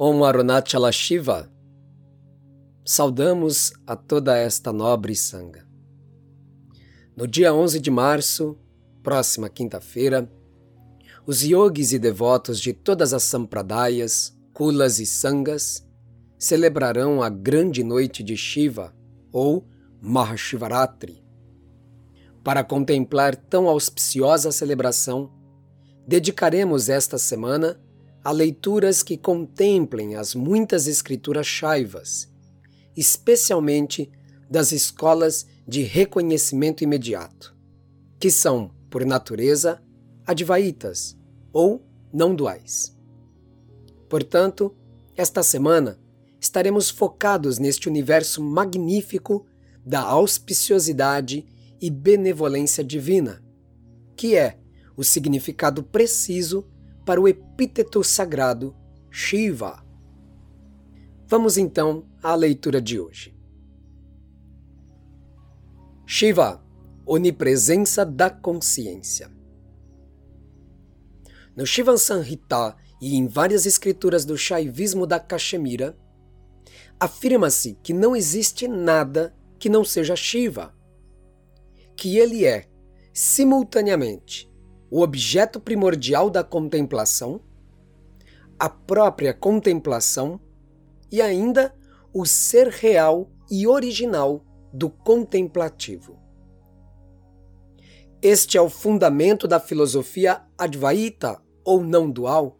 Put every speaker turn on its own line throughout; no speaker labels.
Om Arunachala Shiva, saudamos a toda esta nobre sanga. No dia 11 de março, próxima quinta-feira, os yogis e devotos de todas as sampradayas, kulas e sangas celebrarão a grande noite de Shiva, ou Mahashivaratri. Para contemplar tão auspiciosa celebração, dedicaremos esta semana a leituras que contemplem as muitas escrituras shaivas, especialmente das escolas de reconhecimento imediato, que são, por natureza, advaitas ou não duais. Portanto, esta semana estaremos focados neste universo magnífico da auspiciosidade e benevolência divina, que é o significado preciso para o epíteto sagrado Shiva. Vamos então à leitura de hoje. Shiva, onipresença da consciência. No Shiva Sanhita e em várias escrituras do Shaivismo da Cachemira, afirma-se que não existe nada que não seja Shiva, que ele é, simultaneamente, o objeto primordial da contemplação, a própria contemplação e ainda o ser real e original do contemplativo. Este é o fundamento da filosofia Advaita ou não dual,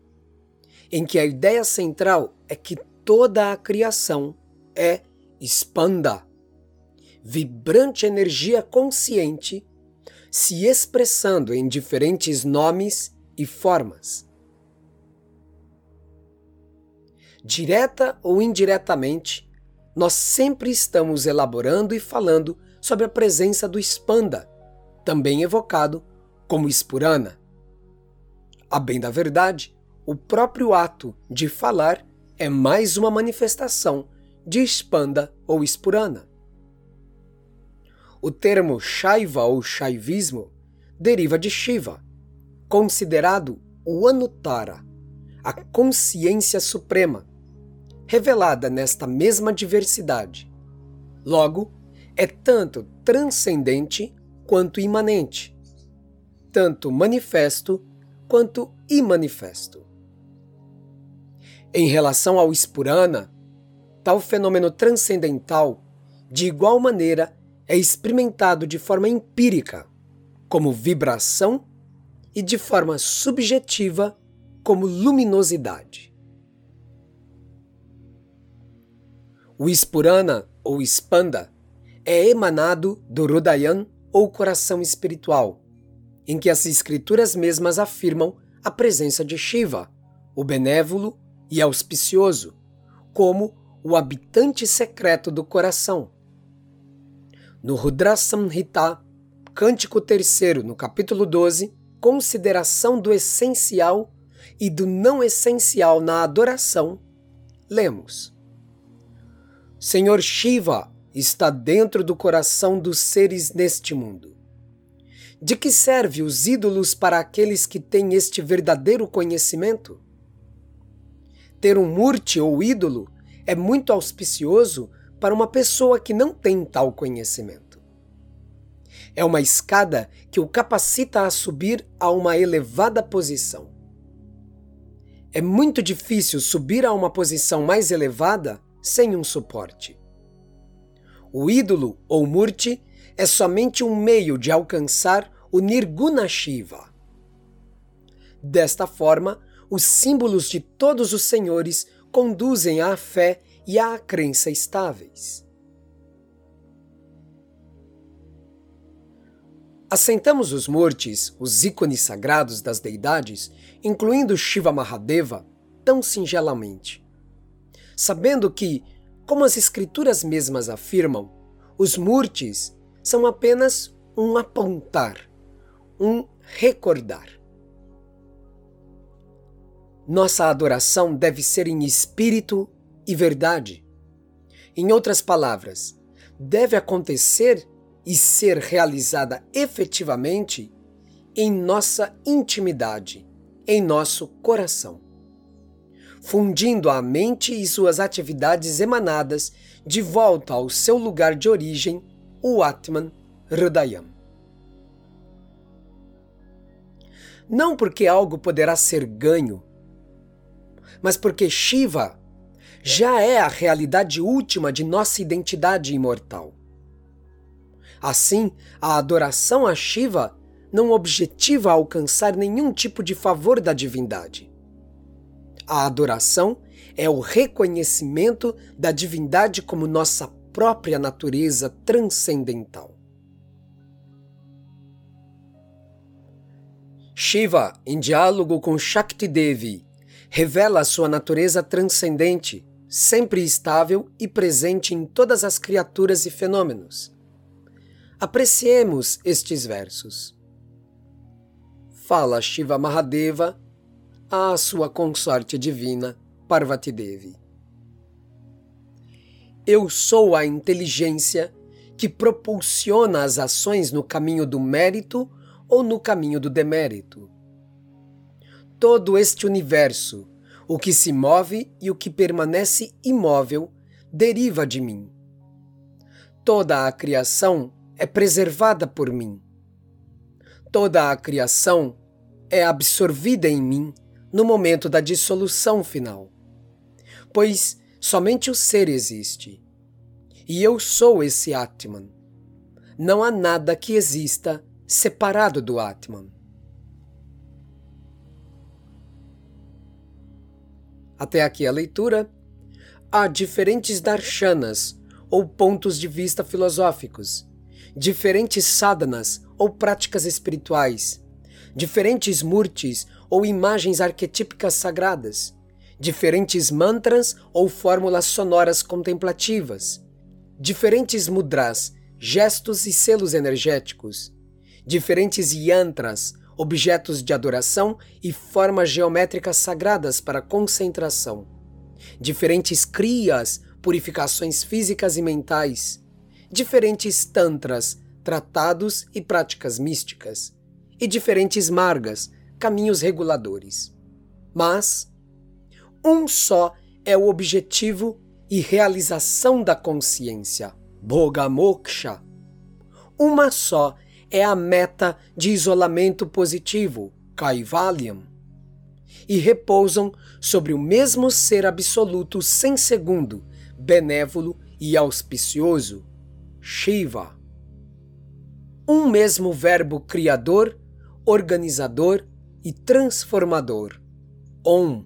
em que a ideia central é que toda a criação é expanda, vibrante energia consciente se expressando em diferentes nomes e formas. Direta ou indiretamente, nós sempre estamos elaborando e falando sobre a presença do Spanda, também evocado como Spurana. A bem da verdade, o próprio ato de falar é mais uma manifestação de Spanda ou Spurana. O termo Shaiva ou Shaivismo deriva de Shiva, considerado o Anuttara, a consciência suprema, revelada nesta mesma diversidade. Logo, é tanto transcendente quanto imanente, tanto manifesto quanto imanifesto. Em relação ao Spurana, tal fenômeno transcendental, de igual maneira, é experimentado de forma empírica, como vibração, e de forma subjetiva, como luminosidade. O Ispurana, ou Spanda, é emanado do Rudayan, ou coração espiritual, em que as escrituras mesmas afirmam a presença de Shiva, o benévolo e auspicioso, como o habitante secreto do coração no Rudra Samhita, Cântico terceiro, no capítulo 12, consideração do essencial e do não essencial na adoração, lemos: Senhor Shiva está dentro do coração dos seres neste mundo. De que serve os ídolos para aqueles que têm este verdadeiro conhecimento? Ter um murti ou ídolo é muito auspicioso para uma pessoa que não tem tal conhecimento. É uma escada que o capacita a subir a uma elevada posição. É muito difícil subir a uma posição mais elevada sem um suporte. O ídolo ou murti é somente um meio de alcançar o Nirguna Shiva. Desta forma, os símbolos de todos os senhores conduzem à fé e à crença estáveis. Assentamos os mortes, os ícones sagrados das deidades, incluindo Shiva Mahadeva, tão singelamente. Sabendo que, como as escrituras mesmas afirmam, os murtis são apenas um apontar, um recordar. Nossa adoração deve ser em espírito e verdade. Em outras palavras, deve acontecer e ser realizada efetivamente em nossa intimidade, em nosso coração. fundindo a mente e suas atividades emanadas de volta ao seu lugar de origem, o Atman Hridayam. Não porque algo poderá ser ganho, mas porque Shiva já é a realidade última de nossa identidade imortal. Assim, a adoração a Shiva não objetiva alcançar nenhum tipo de favor da divindade. A adoração é o reconhecimento da divindade como nossa própria natureza transcendental. Shiva, em diálogo com Shakti Devi, revela sua natureza transcendente, sempre estável e presente em todas as criaturas e fenômenos. Apreciemos estes versos. Fala Shiva Mahadeva à sua consorte divina, Parvati Devi. Eu sou a inteligência que propulsiona as ações no caminho do mérito ou no caminho do demérito. Todo este universo, o que se move e o que permanece imóvel, deriva de mim. Toda a criação é preservada por mim. Toda a criação é absorvida em mim no momento da dissolução final. Pois somente o ser existe. E eu sou esse Atman. Não há nada que exista separado do Atman. Até aqui a leitura. Há diferentes darshanas, ou pontos de vista filosóficos, diferentes sadhanas, ou práticas espirituais, diferentes murtis, ou imagens arquetípicas sagradas, diferentes mantras ou fórmulas sonoras contemplativas, diferentes mudras, gestos e selos energéticos, diferentes yantras, objetos de adoração e formas geométricas sagradas para concentração, diferentes crias, purificações físicas e mentais, diferentes tantras, tratados e práticas místicas, e diferentes margas, caminhos reguladores. Mas um só é o objetivo e realização da consciência, Bhogamoksha. Uma só é a meta de isolamento positivo, Kaivalyam, e repousam sobre o mesmo ser absoluto sem segundo, benévolo e auspicioso, Shiva. Um mesmo verbo criador, organizador e transformador, Om.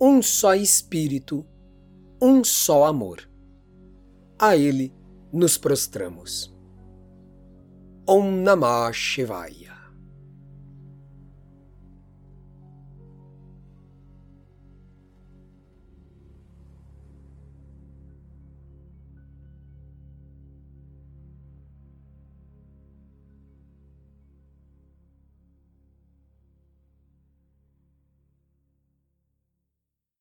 Um só Espírito, um só amor. A Ele nos prostramos. Om Namah Shivaya.